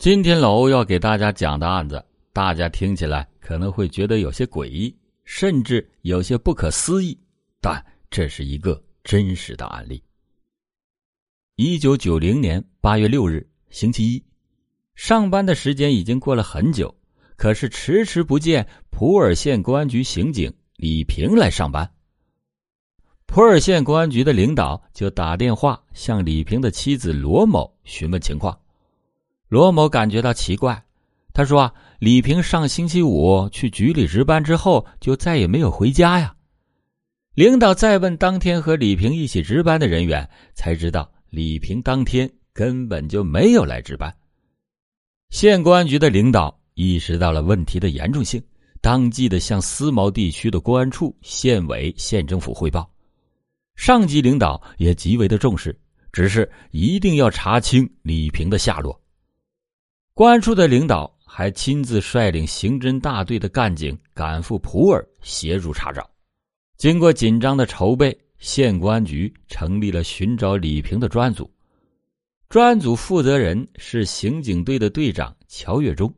今天老欧要给大家讲的案子，大家听起来可能会觉得有些诡异，甚至有些不可思议，但这是一个真实的案例。一九九零年八月六日，星期一，上班的时间已经过了很久，可是迟迟不见普洱县公安局刑警李平来上班。普洱县公安局的领导就打电话向李平的妻子罗某询问情况。罗某感觉到奇怪，他说：“啊李平上星期五去局里值班之后，就再也没有回家呀。”领导再问当天和李平一起值班的人员，才知道李平当天根本就没有来值班。县公安局的领导意识到了问题的严重性，当即的向思茅地区的公安处、县委、县政府汇报。上级领导也极为的重视，只是一定要查清李平的下落。公安处的领导还亲自率领刑侦大队的干警赶赴普洱协助查找。经过紧张的筹备，县公安局成立了寻找李平的专案组。专案组负责人是刑警队的队长乔月忠。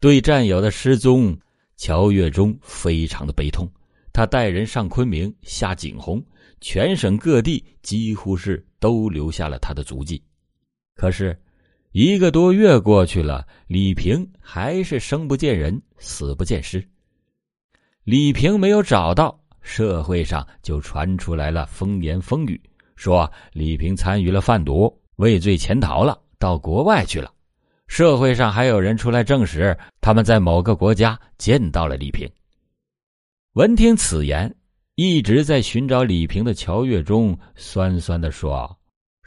对战友的失踪，乔月忠非常的悲痛。他带人上昆明下景洪，全省各地几乎是都留下了他的足迹。可是。一个多月过去了，李平还是生不见人，死不见尸。李平没有找到，社会上就传出来了风言风语，说李平参与了贩毒，畏罪潜逃了，到国外去了。社会上还有人出来证实，他们在某个国家见到了李平。闻听此言，一直在寻找李平的乔月忠酸酸的说。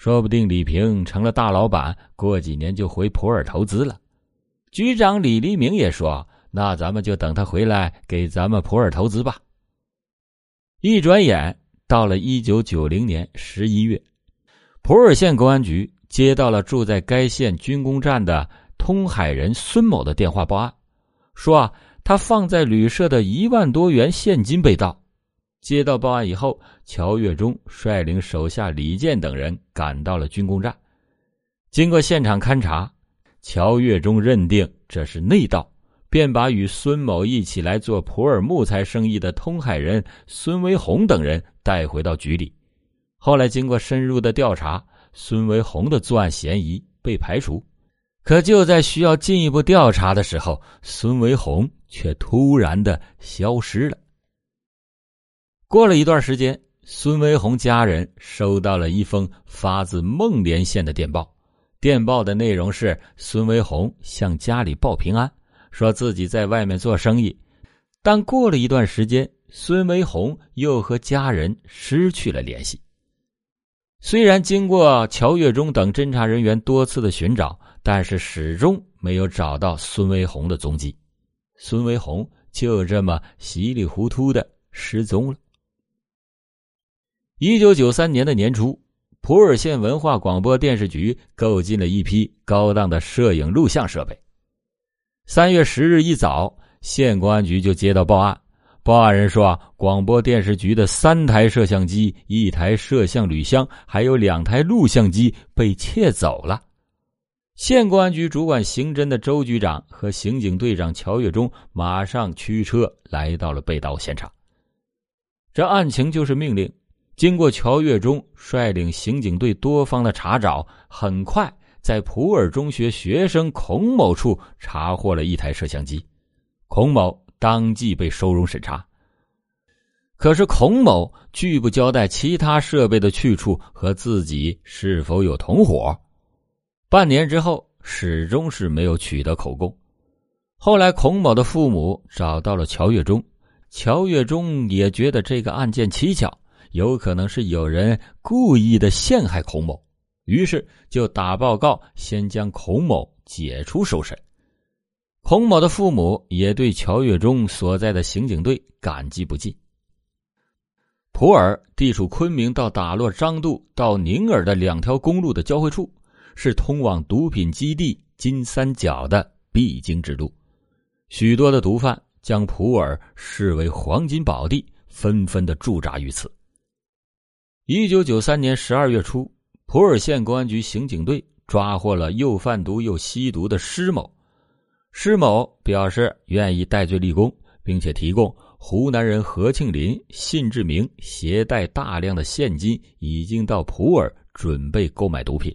说不定李平成了大老板，过几年就回普洱投资了。局长李黎明也说：“那咱们就等他回来给咱们普洱投资吧。”一转眼到了一九九零年十一月，普洱县公安局接到了住在该县军工站的通海人孙某的电话报案，说啊，他放在旅社的一万多元现金被盗。接到报案以后，乔月忠率领手下李健等人赶到了军工站。经过现场勘查，乔月忠认定这是内盗，便把与孙某一起来做普洱木材生意的通海人孙维红等人带回到局里。后来经过深入的调查，孙维红的作案嫌疑被排除。可就在需要进一步调查的时候，孙维红却突然的消失了。过了一段时间，孙维红家人收到了一封发自孟连县的电报。电报的内容是孙维红向家里报平安，说自己在外面做生意。但过了一段时间，孙维红又和家人失去了联系。虽然经过乔月忠等侦查人员多次的寻找，但是始终没有找到孙维红的踪迹。孙维红就这么稀里糊涂的失踪了。一九九三年的年初，普洱县文化广播电视局购进了一批高档的摄影录像设备。三月十日一早，县公安局就接到报案，报案人说，啊广播电视局的三台摄像机、一台摄像铝箱，还有两台录像机被窃走了。县公安局主管刑侦的周局长和刑警队长乔月忠马上驱车来到了被盗现场。这案情就是命令。经过乔月忠率领刑警队多方的查找，很快在普洱中学学生孔某处查获了一台摄像机，孔某当即被收容审查。可是孔某拒不交代其他设备的去处和自己是否有同伙，半年之后始终是没有取得口供。后来孔某的父母找到了乔月忠，乔月忠也觉得这个案件蹊跷。有可能是有人故意的陷害孔某，于是就打报告，先将孔某解除受审。孔某的父母也对乔月忠所在的刑警队感激不尽。普洱地处昆明到打洛张渡到宁洱的两条公路的交汇处，是通往毒品基地金三角的必经之路，许多的毒贩将普洱视为黄金宝地，纷纷的驻扎于此。一九九三年十二月初，普洱县公安局刑警队抓获了又贩毒又吸毒的施某。施某表示愿意戴罪立功，并且提供湖南人何庆林、信志明携带大量的现金，已经到普洱准备购买毒品。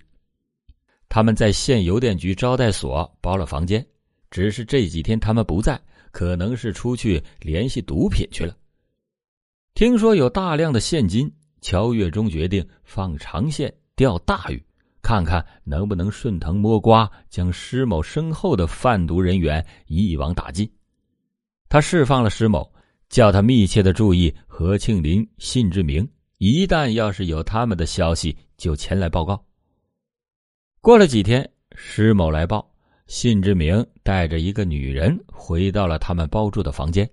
他们在县邮电局招待所包了房间，只是这几天他们不在，可能是出去联系毒品去了。听说有大量的现金，乔月忠决定放长线钓大鱼，看看能不能顺藤摸瓜，将施某身后的贩毒人员一网打尽。他释放了施某，叫他密切的注意何庆林、信志明，一旦要是有他们的消息，就前来报告。过了几天，施某来报，信志明带着一个女人回到了他们包住的房间。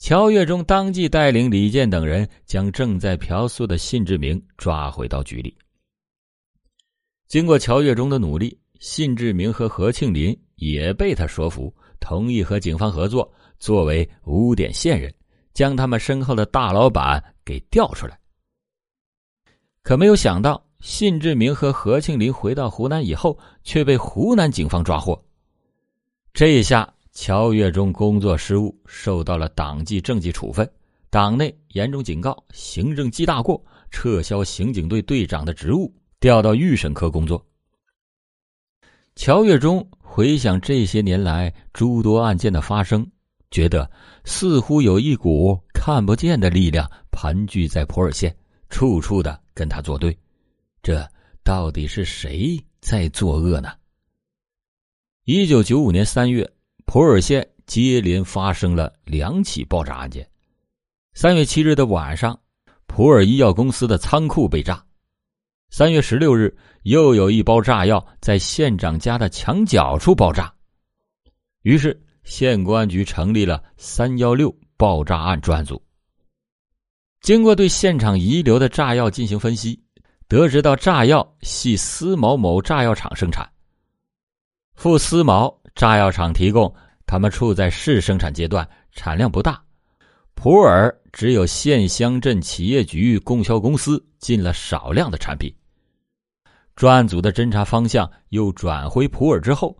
乔月忠当即带领李健等人将正在嫖宿的信志明抓回到局里。经过乔月忠的努力，信志明和何庆林也被他说服，同意和警方合作，作为污点线人，将他们身后的大老板给调出来。可没有想到，信志明和何庆林回到湖南以后，却被湖南警方抓获。这一下。乔月忠工作失误，受到了党纪政纪处分，党内严重警告，行政记大过，撤销刑警队队长的职务，调到预审科工作。乔月忠回想这些年来诸多案件的发生，觉得似乎有一股看不见的力量盘踞在普洱县，处处的跟他作对。这到底是谁在作恶呢？一九九五年三月。普洱县接连发生了两起爆炸案件。三月七日的晚上，普洱医药公司的仓库被炸；三月十六日，又有一包炸药在县长家的墙角处爆炸。于是，县公安局成立了“三幺六”爆炸案专案组。经过对现场遗留的炸药进行分析，得知到炸药系思毛某炸药厂生产。付思毛。炸药厂提供，他们处在试生产阶段，产量不大。普洱只有县乡镇企业局供销公司进了少量的产品。专案组的侦查方向又转回普洱之后，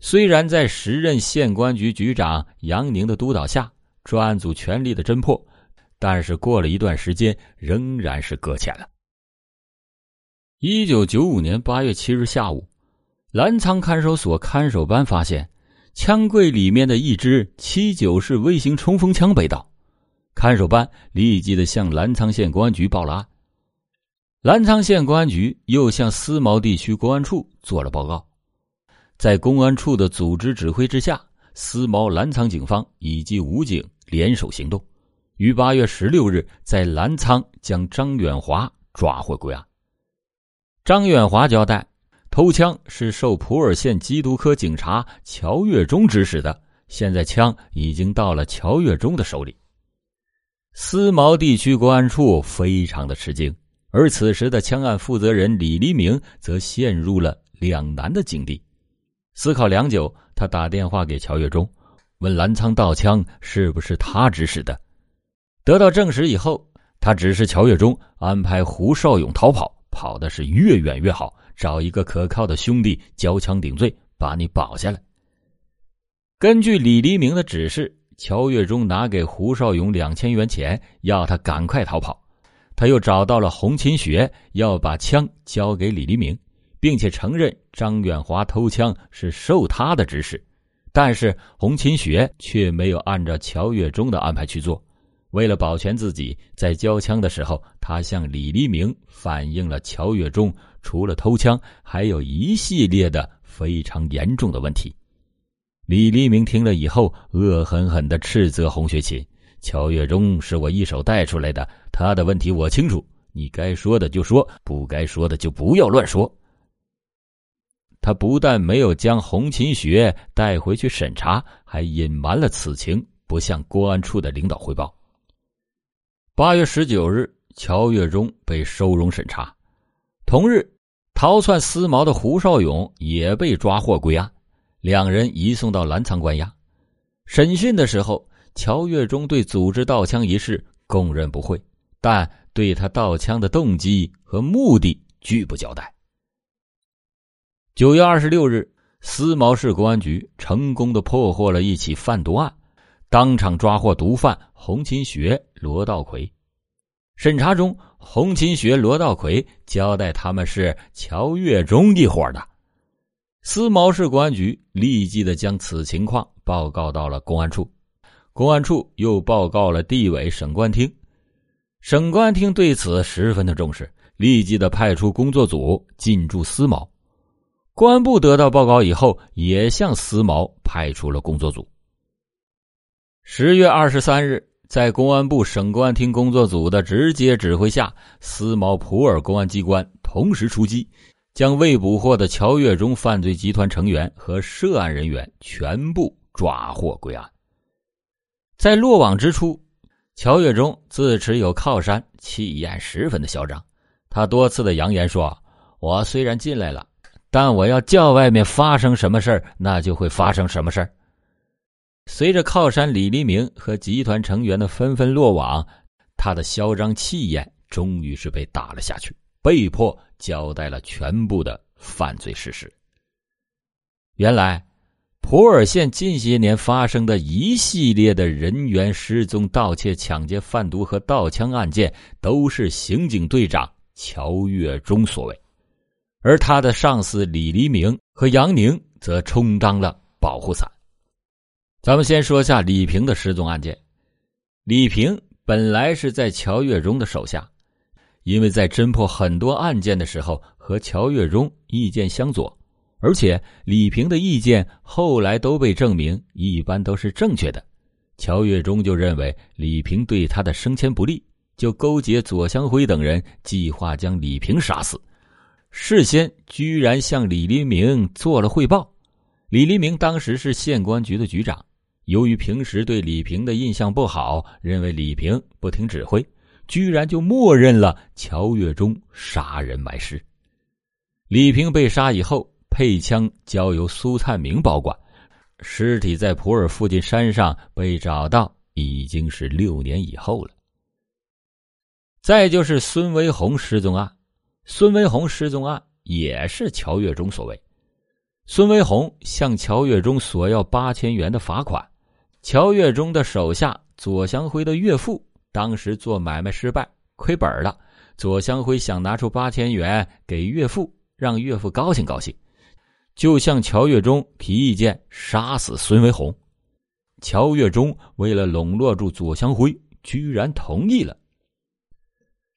虽然在时任县公安局局长杨宁的督导下，专案组全力的侦破，但是过了一段时间，仍然是搁浅了。一九九五年八月七日下午。澜沧看守所看守班发现，枪柜里面的一支七九式微型冲锋枪被盗，看守班立即的向澜沧县公安局报了案。澜沧县公安局又向思茅地区公安处做了报告，在公安处的组织指挥之下，思茅澜沧警方以及武警联手行动，于八月十六日在澜沧将张远华抓获归案。张远华交代。偷枪是受普洱县缉毒科警察乔月忠指使的，现在枪已经到了乔月忠的手里。思茅地区公安处非常的吃惊，而此时的枪案负责人李黎明则陷入了两难的境地。思考良久，他打电话给乔月忠，问澜沧盗枪是不是他指使的。得到证实以后，他指示乔月忠安排胡少勇逃跑，跑的是越远越好。找一个可靠的兄弟交枪顶罪，把你保下来。根据李黎明的指示，乔月忠拿给胡少勇两千元钱，要他赶快逃跑。他又找到了洪勤学，要把枪交给李黎明，并且承认张远华偷枪是受他的指使。但是洪勤学却没有按照乔月忠的安排去做。为了保全自己，在交枪的时候，他向李黎明反映了乔月忠。除了偷枪，还有一系列的非常严重的问题。李黎明听了以后，恶狠狠的斥责洪学勤：“乔月忠是我一手带出来的，他的问题我清楚，你该说的就说，不该说的就不要乱说。”他不但没有将洪勤学带回去审查，还隐瞒了此情，不向公安处的领导汇报。八月十九日，乔月忠被收容审查，同日。逃窜思茅的胡少勇也被抓获归案，两人移送到澜沧关押。审讯的时候，乔月忠对组织盗枪一事供认不讳，但对他盗枪的动机和目的拒不交代。九月二十六日，思茅市公安局成功的破获了一起贩毒案，当场抓获毒贩洪勤学、罗道奎。审查中，洪勤学、罗道奎交代他们是乔月忠一伙的。思茅市公安局立即的将此情况报告到了公安处，公安处又报告了地委省公安厅，省公安厅对此十分的重视，立即的派出工作组进驻思茅。公安部得到报告以后，也向思茅派出了工作组。十月二十三日，在公安部省公安厅工作组的直接指挥下，思茅普洱公安机关同时出击，将未捕获的乔月忠犯罪集团成员和涉案人员全部抓获归案。在落网之初，乔月忠自持有靠山，气焰十分的嚣张，他多次的扬言说：“我虽然进来了。”但我要叫外面发生什么事那就会发生什么事随着靠山李黎明和集团成员的纷纷落网，他的嚣张气焰终于是被打了下去，被迫交代了全部的犯罪事实。原来，普洱县近些年发生的一系列的人员失踪、盗窃、抢劫、贩毒和盗枪案件，都是刑警队长乔月忠所为。而他的上司李黎明和杨宁则充当了保护伞。咱们先说下李平的失踪案件。李平本来是在乔月忠的手下，因为在侦破很多案件的时候和乔月忠意见相左，而且李平的意见后来都被证明一般都是正确的。乔月忠就认为李平对他的升迁不利，就勾结左祥辉等人计划将李平杀死。事先居然向李黎明做了汇报。李黎明当时是县公安局的局长，由于平时对李平的印象不好，认为李平不听指挥，居然就默认了乔月忠杀人埋尸。李平被杀以后，配枪交由苏灿明保管，尸体在普洱附近山上被找到，已经是六年以后了。再就是孙维红失踪案。孙维红失踪案也是乔月忠所为。孙维红向乔月忠索要八千元的罚款。乔月忠的手下左祥辉的岳父当时做买卖失败亏本了，左祥辉想拿出八千元给岳父，让岳父高兴高兴，就向乔月忠提意见杀死孙维红。乔月忠为了笼络住左祥辉，居然同意了。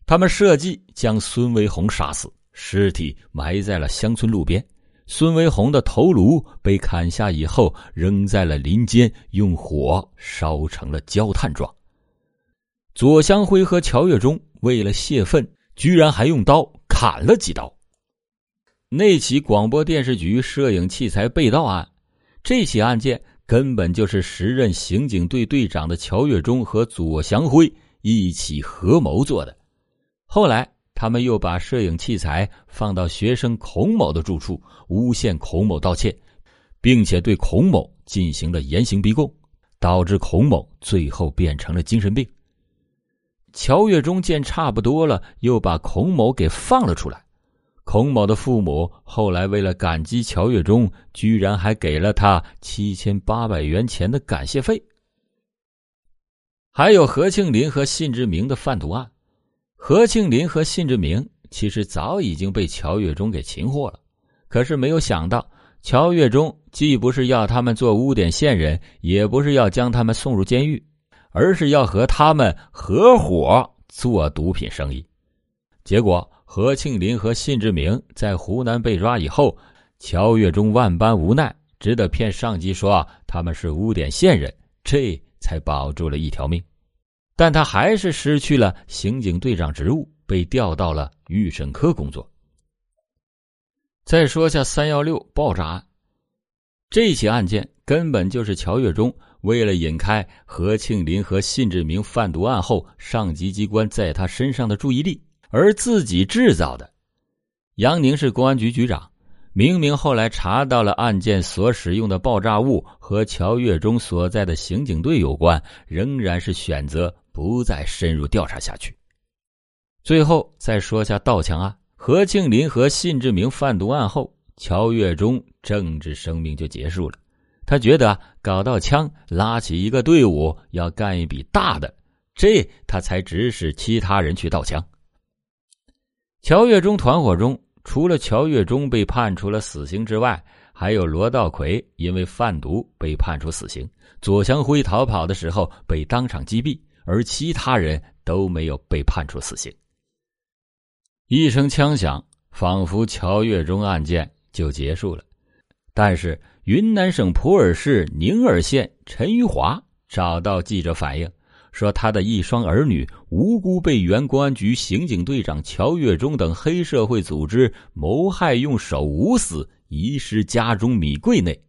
他们设计将孙维红杀死，尸体埋在了乡村路边。孙维红的头颅被砍下以后，扔在了林间，用火烧成了焦炭状。左祥辉和乔月忠为了泄愤，居然还用刀砍了几刀。那起广播电视局摄影器材被盗案，这起案件根本就是时任刑警队队长的乔月忠和左祥辉一起合谋做的。后来，他们又把摄影器材放到学生孔某的住处，诬陷孔某盗窃，并且对孔某进行了严刑逼供，导致孔某最后变成了精神病。乔月忠见差不多了，又把孔某给放了出来。孔某的父母后来为了感激乔月忠，居然还给了他七千八百元钱的感谢费。还有何庆林和信志明的贩毒案。何庆林和信志明其实早已经被乔月忠给擒获了，可是没有想到，乔月忠既不是要他们做污点线人，也不是要将他们送入监狱，而是要和他们合伙做毒品生意。结果，何庆林和信志明在湖南被抓以后，乔月忠万般无奈，只得骗上级说他们是污点线人，这才保住了一条命。但他还是失去了刑警队长职务，被调到了预审科工作。再说下三幺六爆炸案，这起案件根本就是乔月忠为了引开何庆林和信志明贩毒案后上级机关在他身上的注意力而自己制造的。杨宁是公安局局长，明明后来查到了案件所使用的爆炸物和乔月忠所在的刑警队有关，仍然是选择。不再深入调查下去。最后再说下盗枪案，何庆林和信志明贩毒案后，乔月忠政治生命就结束了。他觉得搞到枪，拉起一个队伍，要干一笔大的，这他才指使其他人去盗枪。乔月忠团伙中，除了乔月忠被判处了死刑之外，还有罗道奎因为贩毒被判处死刑，左祥辉逃跑的时候被当场击毙，而其他人都没有被判处死刑。一声枪响，仿佛乔月忠案件就结束了，但是。云南省普洱市宁洱县陈玉华找到记者反映，说他的一双儿女无辜被原公安局刑警队长乔月忠等黑社会组织谋害，用手捂死，遗失家中米柜内。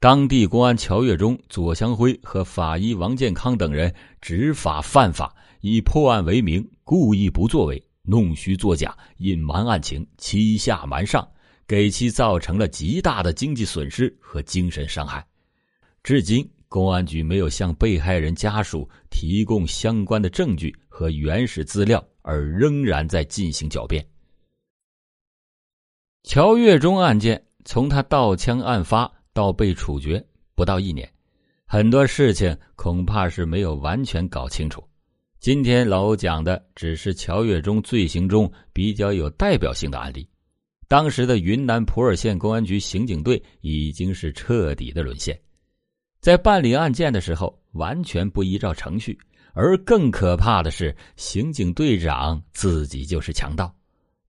当地公安乔月忠、左祥辉和法医王健康等人执法犯法，以破案为名，故意不作为，弄虚作假，隐瞒案情，欺下瞒上。给其造成了极大的经济损失和精神伤害，至今公安局没有向被害人家属提供相关的证据和原始资料，而仍然在进行狡辩。乔月忠案件从他盗枪案发到被处决不到一年，很多事情恐怕是没有完全搞清楚。今天老欧讲的只是乔月忠罪行中比较有代表性的案例。当时的云南普洱县公安局刑警队已经是彻底的沦陷，在办理案件的时候完全不依照程序，而更可怕的是，刑警队长自己就是强盗。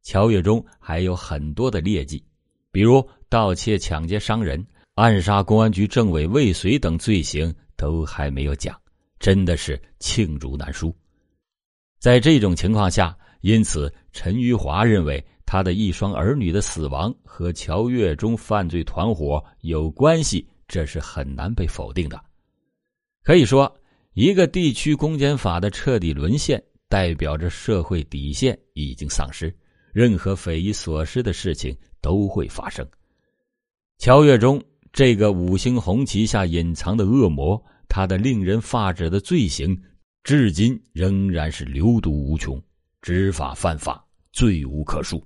乔月忠还有很多的劣迹，比如盗窃、抢劫伤人、暗杀公安局政委未遂等罪行都还没有讲，真的是罄竹难书。在这种情况下，因此陈玉华认为。他的一双儿女的死亡和乔月中犯罪团伙有关系，这是很难被否定的。可以说，一个地区公检法的彻底沦陷，代表着社会底线已经丧失，任何匪夷所思的事情都会发生。乔月中这个五星红旗下隐藏的恶魔，他的令人发指的罪行，至今仍然是流毒无穷，执法犯法，罪无可恕。